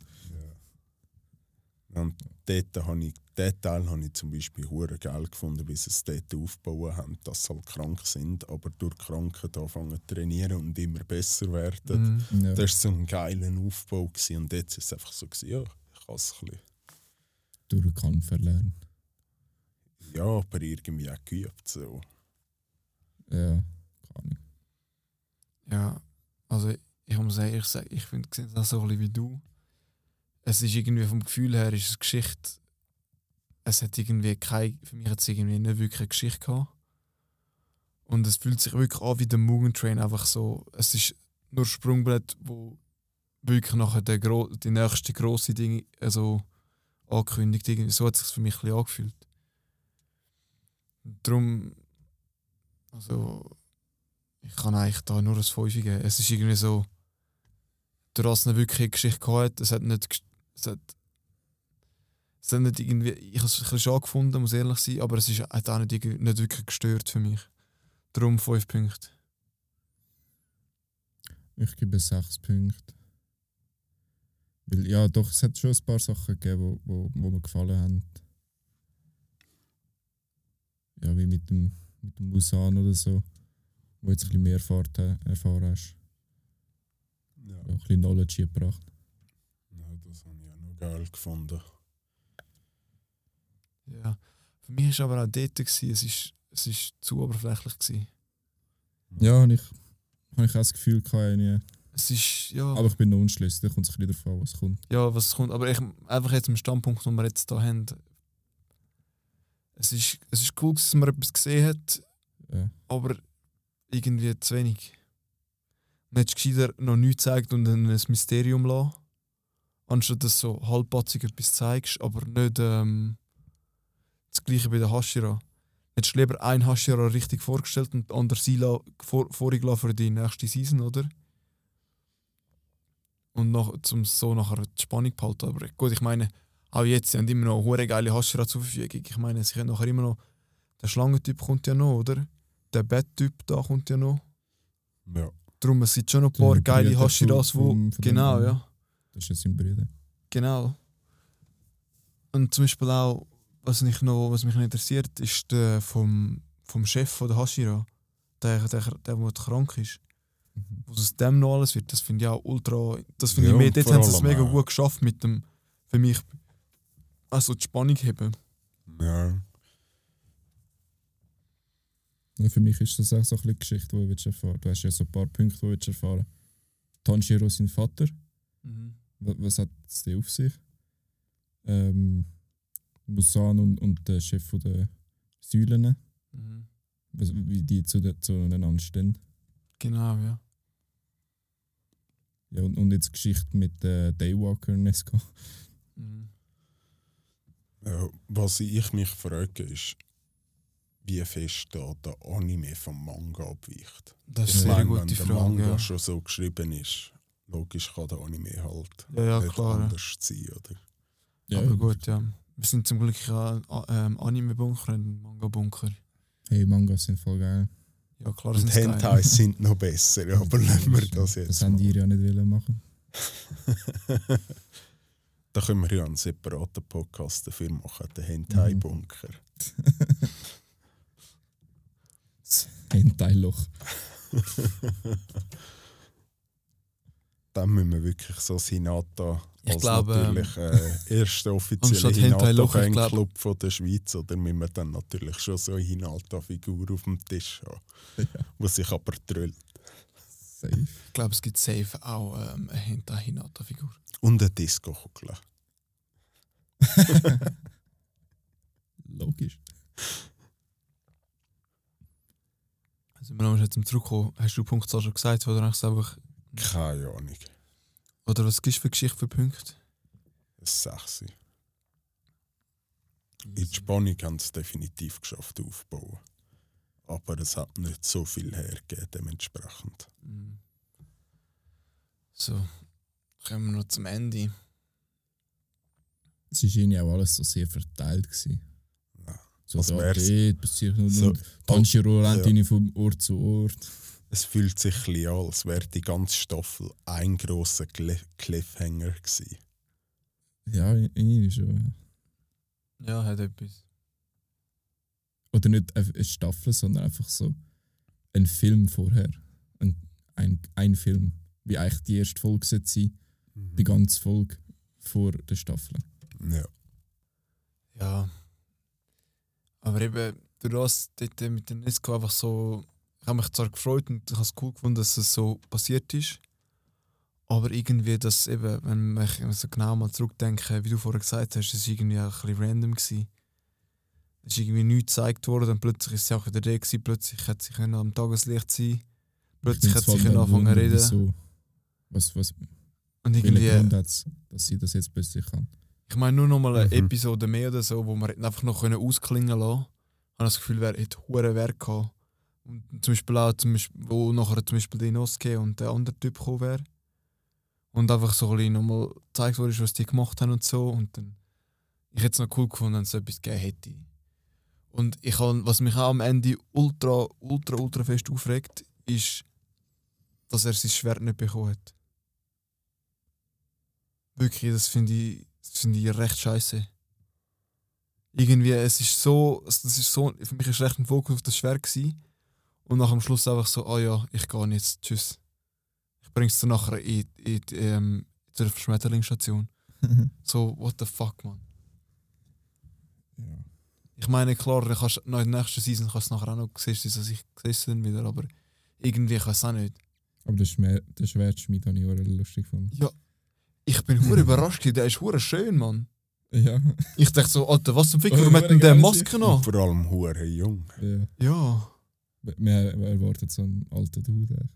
Ja. Und dort habe ich, den Teil habe ich zum Beispiel hure geil gefunden, wie sie es dort aufgebaut haben, dass sie halt krank sind, aber durch Krankheit anfangen zu trainieren und immer besser werden. Mhm. Ja. Das war so ein geiler Aufbau gewesen. und jetzt ist es einfach so, gewesen, ja, ich kann es ein bisschen. Durch den Kampf erlernen. Ja, aber irgendwie auch geübt. So. Ja, keine Ahnung. Ja, also ich muss sagen, ich, sag- ich finde es auch so ein bisschen wie du. Es ist irgendwie vom Gefühl her ist es Geschichte. Es hat irgendwie kein, für mich hat es irgendwie nicht wirklich eine Geschichte gehabt. Und es fühlt sich wirklich an wie der Mugen Train, einfach so. Es ist nur Sprungbrett, wo wirklich nachher der gro die nächste große Dinge also ankündigt. Irgendwie. So hat es sich für mich ein angefühlt. Darum, also ich kann eigentlich da nur ein 5 geben. Es ist irgendwie so, durch das es eine Geschichte gehabt es hat nicht, es hat, es hat nicht irgendwie, ich habe es ein bisschen schade gefunden, muss ehrlich sein, aber es ist, hat auch nicht, nicht wirklich gestört für mich. Darum 5 Punkte. Ich gebe 6 Punkte. Weil, ja, doch, es hat schon ein paar Sachen gegeben, wo, wo, wo mir gefallen haben. Ja, wie mit dem, mit dem Musan oder so, wo jetzt ein bisschen mehr erfahrt, erfahren hast. Ja. Ein bisschen Knowledge gebracht. ja, das habe ich auch noch geil gefunden. Ja. Für mich war aber auch dort, gewesen, es ist, es ist zu oberflächlich. Gewesen. Ja, habe ich, hab ich auch das Gefühl gehabt, irgendwie. Es ist, ja, aber ich bin noch unschlüssig, da kommt es ein bisschen an, was kommt. ja, was kommt, aber ich, einfach jetzt im Standpunkt, den wir jetzt da haben, es ist, es ist cool, dass man etwas gesehen hat, Ja. aber irgendwie zu wenig. Man hätte gescheiter noch nichts gezeigt und dann ein Mysterium lassen. Anstatt dass du so halbpatzig etwas zeigst, aber nicht ähm, das gleiche bei der Hashira. Hättest du lieber ein Hashira richtig vorgestellt und die andere Sila vor, vorgelassen für die nächste Season, oder? Und nach, zum so nachher die Spannung behalten. Aber gut, ich meine, auch jetzt, sie haben immer noch eine geile Hashira zur Verfügung. Ich meine, sie können nachher immer noch der Schlangentyp kommt ja noch, oder? Der Betttyp da kommt ja noch. Ja. Darum, es sind schon noch ein Der paar geile von- wo. von- Genau, ja. Das ist sein Bruder. Genau. Und zum Beispiel auch, was, mich noch, was mich noch interessiert, ist der vom, vom Chef von der Hashira. Der, der, der, der krank ist. Mhm. Was aus dem noch alles wird, das finde ich auch ultra. Das finde Ja, ich mehr. Dort haben sie es mega auch- gut geschafft mit dem. Für mich. Also die Spannung heben. ja. Ja, für mich ist das auch so ein bisschen Geschichte, die willst erfahren Du hast ja so ein paar Punkte, die du willst erfahren Tanjiro, sein Vater, wa- was hat es auf sich? Ähm, Musan und, und der Chef von der Säulen, Mhm. was- wie die zu de, zueinander stehen. Genau, ja. Ja, und, und jetzt die Geschichte mit äh, Daywalker Nesco. Mhm. Ja, was ich mich frage, ist, wie fest da der Anime vom Manga abweicht. Das Ich ist eine sehr meine, wenn gute der Frage. Manga Ja. schon so geschrieben ist, logisch kann der Anime halt ja, ja, nicht klar. Ja. anders sein, oder? Ja, Aber gut, ja. Wir sind zum Glück ja ähm, Anime-Bunker und Manga-Bunker. Hey, Mangas sind voll geil. Ja, klar, Und. Hentais sind noch besser, aber lassen wir das Das jetzt haben mal. die ja nicht wollen machen. Da können wir ja einen separaten Podcast dafür machen, den Hentai-Bunker. Das Hentai-Loch. Dann müssen wir wirklich so das Hinata Ich als glaube, natürlich äh, ich glaub- Hinata-Fanclub von der Schweiz, oder müssen wir dann natürlich schon so eine Hinata-Figur auf dem Tisch haben, Ja. die sich aber trüllt. Safe. Ich glaube, es gibt safe auch ähm, eine Hentai-Hinata-Figur. Und eine Disco-Kugel. Logisch. Also, wir haben jetzt zum Zurückkommen. Hast du die Punktzahl schon gesagt, oder hast du einfach. Keine Ahnung. Oder was gibst du für Geschichte für Punkte? Ein Sechsi. In die Spannung haben sie es definitiv geschafft aufzubauen. Aber es hat nicht so viel hergegeben, dementsprechend. Mhm. So, kommen wir noch zum Ende. Es war irgendwie auch alles so sehr verteilt. Gewesen. Ja. So Als da, wär's- dort, passiert und So, Tanjiro rennt ja. von Ort zu Ort. Es fühlt sich ein bisschen an, als wäre die ganze Staffel ein grosser Cli- Cliffhanger gewesen. Ja, irgendwie schon. ja. Hat etwas. Oder nicht eine Staffel, sondern einfach so ein Film vorher. Ein, ein, ein Film. Wie eigentlich die erste Folge sollte sein, die ganze Folge vor der Staffel. Ja. Ja. Aber eben, durch das dort mit der Nesco einfach so. Ich habe mich zwar gefreut und ich habe es cool gefunden, dass es so passiert ist. Aber irgendwie, dass eben, wenn ich so genau mal zurückdenke, wie du vorher gesagt hast, es war irgendwie auch ein bisschen random. Gewesen. Es ist irgendwie nichts gezeigt worden und plötzlich ist sie auch wieder da gewesen, plötzlich hat sie können am Tageslicht sein. Plötzlich hat sie können anfangen zu reden. So, was, was, Und irgendwie, Grund es, dass sie das jetzt plötzlich kann? ich meine nur noch mal eine Mhm. Episode mehr oder so, wo man hätten einfach noch können ausklingen lassen. Ich habe das Gefühl, wer hätte hohen Wert gehabt. Und zum Beispiel auch, zum Beispiel, wo nachher zum Beispiel der Inosuke und der andere Typ gekommen wäre. Und einfach so ein bisschen nochmal gezeigt wurde, was die gemacht haben und so. Und dann, ich hätte es noch cool gefunden, wenn es etwas gegeben hätte. Und ich habe, was mich auch am Ende ultra, ultra, ultra fest aufregt, ist, dass er sein Schwert nicht bekommen hat. Wirklich, das finde ich, das finde ich recht scheiße. Irgendwie, es ist so, das ist so, für mich ist recht ein Fokus auf das Schwert gewesen. Und nach am Schluss einfach so, ah ja, ich gehe jetzt, tschüss. Ich bring's dir nachher in, in, ähm, zur Schmetterlingsstation. So, what the fuck, man. ja. Ich meine, klar, du kannst, noch in der nächsten Season kannst du nachher auch noch sehen, dass ich gesehen wieder, aber irgendwie kann es auch nicht. Aber der, Schmer der Schwertschmied habe ich auch lustig gefunden. Ja, ich bin hure überrascht, der ist hure schön, Mann. Ja. Ich dachte so, Alter, was zum Fick, Oh, warum hat denn der Maske noch? vor allem hure jung. ja. Ja. Man erwartet so einen alten Dude. eigentlich.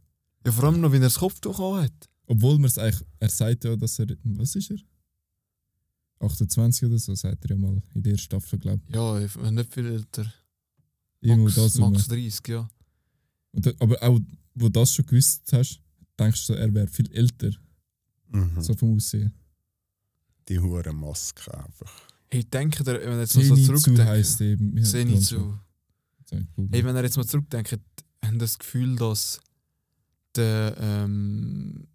Ja, vor allem noch, wenn er das Kopftuch hat. Obwohl man es eigentlich, er sagt ja, dass er, was ist er? 28 oder so, sagt er ja mal in der Staffel, glaube Ja, ich bin nicht viel älter. ich. Irgendwo Max, das. Max 30, ja. Und da, aber auch, wo du das schon gewusst hast, denkst du, so, er wäre viel älter, Mhm. so vom Aussehen. Die hure Maske einfach. Hey, denke dir, wenn du jetzt noch so Zenitsu zurückdenkst. heisst eben. Hey, wenn ihr jetzt mal zurückdenkt, haben das Gefühl, dass der, ähm,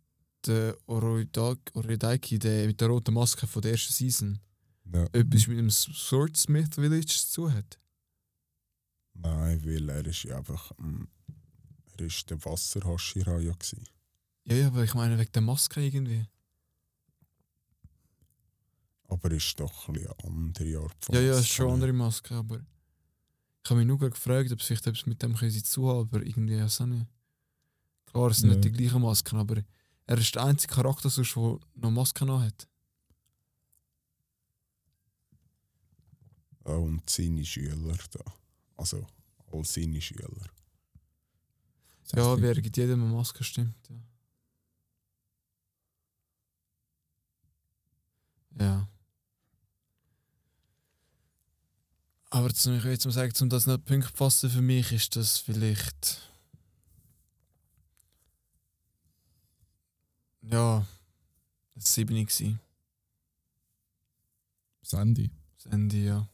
der Oroidaiki, der mit der roten Maske von der ersten Season, Ja. etwas mit dem Swordsmith Village zu hat? Nein, weil er ist ja einfach. mm, Er ist der Wasserhashiraya. Ja, ja, aber ich meine wegen der Maske irgendwie. Aber er ist doch ein bisschen eine andere Art von Ja, ja, es ist schon eine andere Maske, aber ich habe mich nur gefragt, ob es vielleicht etwas mit dem können zu haben, aber irgendwie ja auch nicht. Klar, es sind Ja. nicht die gleichen Masken, aber er ist der einzige Charakter, sonst, der noch Masken hat. Ja, und seine Schüler da. Also, all seine Schüler. Das Ja, wer gibt jedem eine Maske, stimmt. Ja. ja. Aber zum, ich jetzt mal sagen, um das nicht Punkt zu fassen für mich, ist das vielleicht. Ja, ein 7 gewesen. Sandy. Das Ende, ja.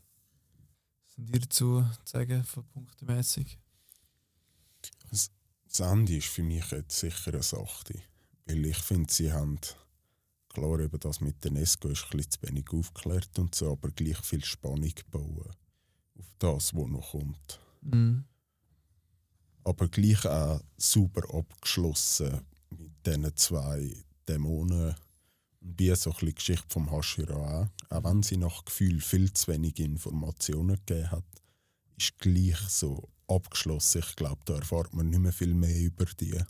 Was sind ihr dazu zu sagen, von punktemäßig? Sandy ist für mich jetzt sicher eine Sache. Weil ich finde, sie haben. Klar, eben das mit der Nesco ist ein bisschen zu wenig aufgeklärt und so, aber gleich viel Spannung bauen. Auf das, was noch kommt. Mhm. aber gleich auch super abgeschlossen mit diesen zwei Dämonen. Und wie so ein bisschen die Geschichte vom Hashira auch. Auch wenn sie nach Gefühl viel zu wenig Informationen gegeben hat, ist gleich so abgeschlossen. Ich glaube, da erfahrt man nicht mehr viel mehr über die.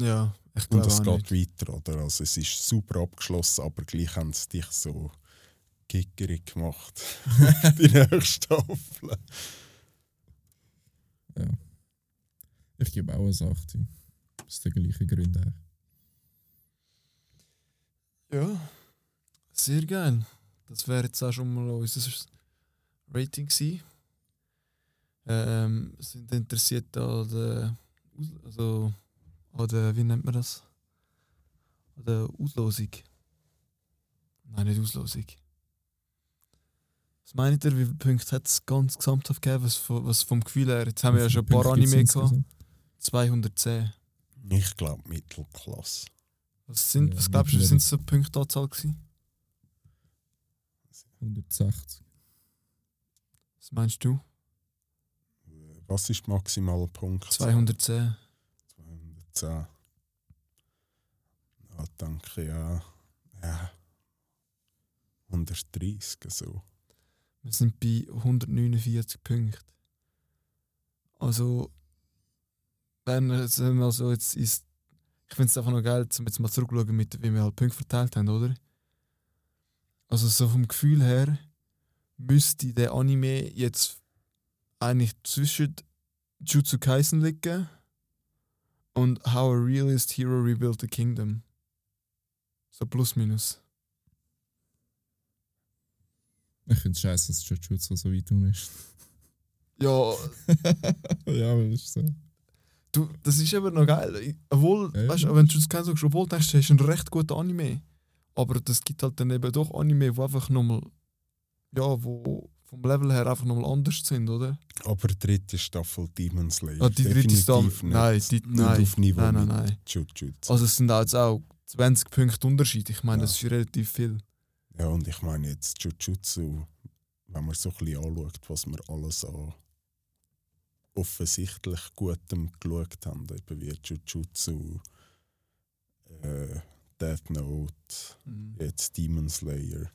Ja, ich Und glaube es auch geht nicht. weiter, oder? Also es ist super abgeschlossen, aber gleich haben sie dich so gickerig gemacht. die nächste Staffel. Ja. Ich gebe auch eine 8. Aus den gleichen Gründen. eigentlich. Ja, sehr geil. Das wäre jetzt auch schon mal unser Rating gewesen. Ähm, sind interessiert an der, also an der, wie nennt man das? An der Auslosung. Nein, nicht Auslosung. Was meint ihr, wie viele Punkte hat es ganz gesamthaft gegeben? Was, was vom Gefühl her? Jetzt haben wir ja schon ein paar Punkte Anime gehabt. insgesamt? 210. Ich glaube Mittelklasse. Was, sind, Ja, was glaubst du, sind so Punktanzahl gewesen? 160. Was meinst du? Was ist die maximale Punkt? 210. 210. Ja, danke, ja. Ja. 130, so. Wir sind bei 149 Punkten. Also, wenn wir also jetzt ist, ich finde es einfach noch geil, um jetzt mal zurückzuschauen, mit, wie wir halt Punkte verteilt haben, oder? Also so vom Gefühl her müsste der Anime jetzt eigentlich zwischen Jutsu Kaisen liegen und How a Realist Hero Rebuilt the Kingdom. So plus minus. Ich finde es scheiße, dass Jujutsu so weit unten ist. Ja, ja, aber das ist so. Du, das ist eben noch geil. Obwohl, Ja, weißt, du, wenn du es kennst, sagst obwohl du denkst, du hast einen recht guten Anime. Aber das gibt halt dann eben doch Anime, die einfach nochmal, ja, wo vom Level her einfach nochmal anders sind, oder? Aber die dritte Staffel Demon Slayer. Ah, die dritte nicht. nein, die, Nicht nein, auf Niveau nein, nein, mit nein. Jujutsu. Also es sind auch jetzt auch 20 Punkte Unterschied. Ich meine, Ja. das ist relativ viel. Ja, und ich meine jetzt Jujutsu, wenn man so ein bisschen anschaut, was wir alles an offensichtlich Gutem geschaut haben, eben wie Jujutsu, äh, Death Note, Mhm. jetzt Demon Slayer.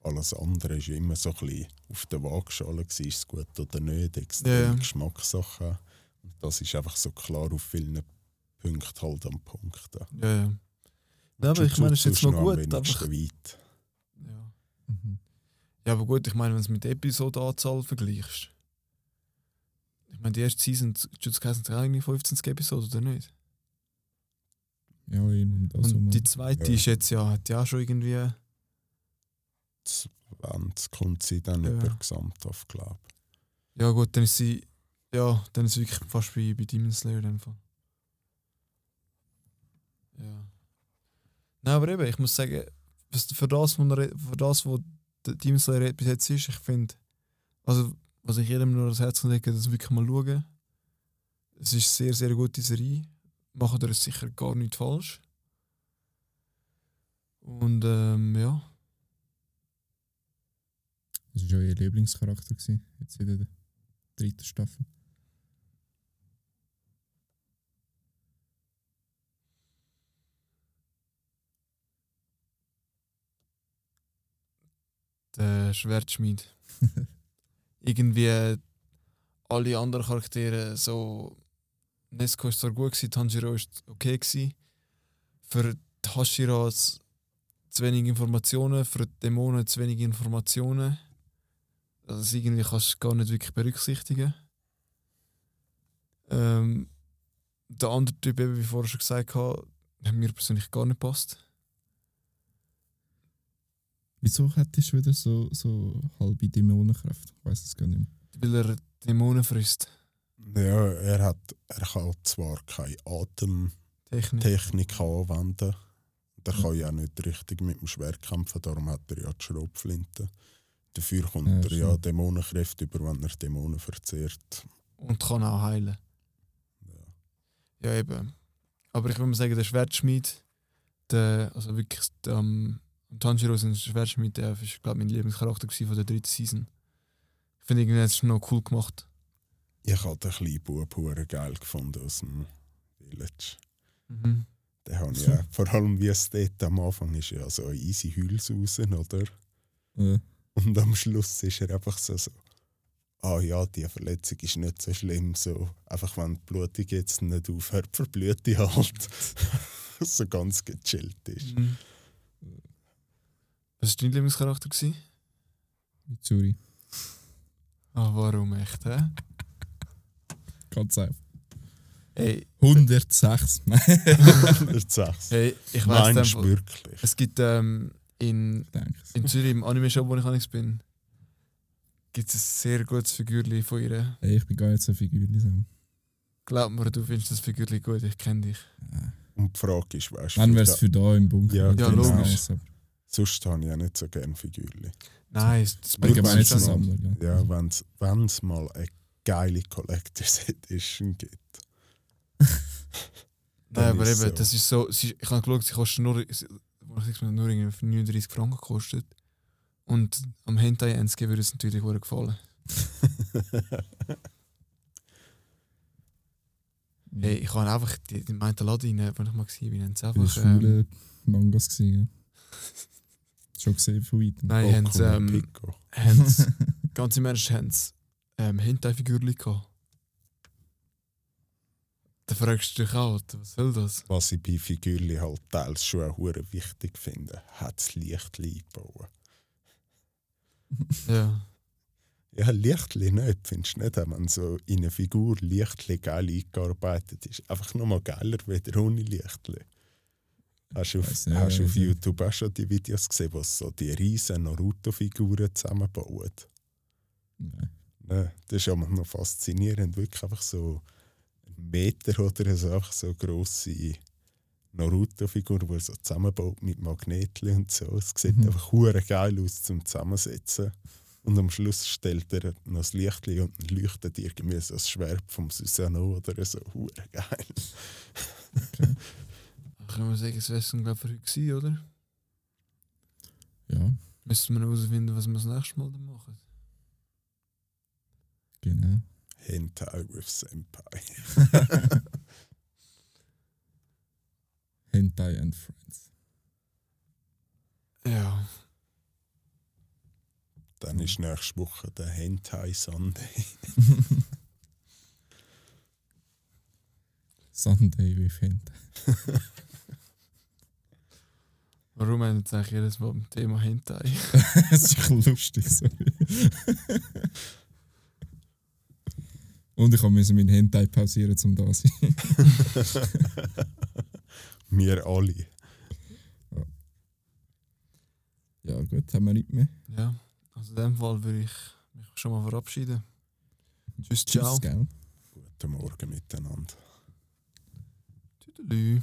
Alles andere ist ja immer so ein bisschen auf der Waagschale, ist es gut oder nicht, extrem ja. Geschmackssache. Und das ist einfach so klar auf vielen Punkten halt am Punkt. da. Ja, ja. Ja, aber ich meine, es ist jetzt noch gut. Einfach, weit. Ja. Mhm. ja, aber gut, ich meine, wenn du es mit der Episodenanzahl vergleichst. Ich meine, die erste Season, Jutsu Kaisen sind eigentlich 15 Episoden, oder nicht? Ja, irgendwie das. Und die zweite Ja. ist jetzt ja, hat ja auch schon irgendwie. 20 kommt sie dann Ja. über gesamthaft, glaube Ja, gut, dann ist sie. Ja, dann ist sie wirklich fast wie bei Demon Slayer in dem Fall. Ja. Nein, aber eben, ich muss sagen, für das, was, er- für das, was der Demon Slayer bis jetzt ist, ich finde. Also, was ich jedem nur ans Herz lege, das wirklich mal schauen. Es ist sehr, sehr gute Serie. Macht ihr sicher gar nicht falsch. Und ähm, ja, Das war euer Lieblingscharakter jetzt in der dritten Staffel. Der Schwertschmied. Irgendwie alle anderen Charaktere, so Nesko ist zwar gut gewesen, Tanjiro ist okay gewesen. Für die Hashira z- zu wenig Informationen, für die Dämonen zu wenig Informationen. Also das irgendwie kannst du gar nicht wirklich berücksichtigen. Ähm, der andere Typ, eben, wie vorher schon gesagt habe, hat mir persönlich gar nicht passt. Wieso hättest du wieder so, so halbe Dämonenkraft? Ich weiß es gar nicht mehr. Weil er Dämonen frisst. Ja, er, hat, er kann zwar keine Atemtechnik Technik. anwenden. Der kann ja auch nicht richtig mit dem Schwert kämpfen, darum hat er ja die Schrotflinte. Dafür kommt Ja, er ja. Dämonenkräfte über, wenn er Dämonen verzehrt. Und kann auch heilen. Ja. Ja, eben. Aber ich würde mal sagen, der Schwertschmied, der, also wirklich, der, ähm, Tanjiro sein Schwertschmied, der ist, glaube mein Lieblingscharakter von der dritten Season. Ich finde irgendwie, das ist noch cool gemacht. Ich habe den kleinen Bub geil gefunden aus dem Village. Mhm. Den habe ich auch. Vor allem, wie es dort am Anfang ist, ja so ein easy Hüls raus, oder? Äh, Und am Schluss ist er einfach so, so ah ja, die Verletzung ist nicht so schlimm, so einfach wenn die Blutung jetzt nicht aufhört, verblüht die halt. so ganz gechillt ist. Mhm. Was war dein Lieblingscharakter? Gewesen? Mitsuri. Ah, warum echt, hä? Ganz einfach. Hey, 106. Nein, Der Sechs. hey ich weiß Meinst du wirklich? es gibt ähm, in, in Zürich im Anime-Shop, wo ich angefangen bin, gibt es ein sehr gutes Figürchen von ihr. Hey, ich bin gar nicht so Figürchen. So. Glaub mir, du findest das Figürchen gut, ich kenne dich. Und die Frage ist, weißt du, Dann für wäre es für da im Bunker. Ja, Ja, Genau, logisch. so. Sonst habe ich ja nicht so gerne Figürchen. Nein, das ist es noch- Sammler. Ja. Wenn es mal eine geile Collector's Edition gibt. Nein, aber eben, so. das ist so. Sie, ich habe geschaut, sie kostet nur, sie- nur irgendwie 39 Franken gekostet. Und am Hentai NSG würde es natürlich gut gefallen. Hey, ich habe einfach die, die meinte Laden wenn ich mal gesehen bin, einfach. waren Ähm, viele Mangas. Gewesen, ja. Schon gesehen von weitem. nein, haben sie, ähm, haben sie, ganz im Ernst, haben sie ähm, Hentai-Figürchen gehabt. Da fragst du dich auch, was soll das? Was ich bei Figürchen halt teils schon auch wichtig finde, hat das Licht einbauen. Ja. Ja, Lichtli nicht, findest du nicht, wenn so in eine Figur Lichtli geil eingearbeitet ist. Einfach nochmal geiler wieder ohne Lichtli. Hast du auf, nicht, hast auf. YouTube auch schon die Videos gesehen, wo so die riesen Naruto-Figuren zusammenbauen? Nein. Ne, das ist ja noch faszinierend, wirklich einfach so Meter oder so, so grosse Naruto-Figur, die er so zusammenbaut mit Magnetli und so. Es sieht Mhm. einfach hure geil aus zum Zusammensetzen. Und am Schluss stellt er noch das Lichtli und dann leuchtet irgendwie so das Schwert vom Susanoo oder so. Hure geil. Dann können wir sagen, es wäre es glaube ich für heute gewesen, oder? Ja, Müssen wir noch herausfinden, was wir das nächste Mal dann machen. genau. Hentai with Senpai. Hentai and Friends. Ja. Dann ist nächste Woche der Hentai Sunday. Sunday with Hentai. Warum haben wir jetzt eigentlich jedes Mal beim Thema Hentai? Es ist ein bisschen lustig, sorry. Und ich musste meinen Hentai pausieren, um da zu sein. Wir alle. Ja, gut, haben wir nicht mehr. ja. Also in dem Fall würde ich mich schon mal verabschieden. Tschüss, ciao. Tschüss, gell? Guten Morgen miteinander. Tüdelü.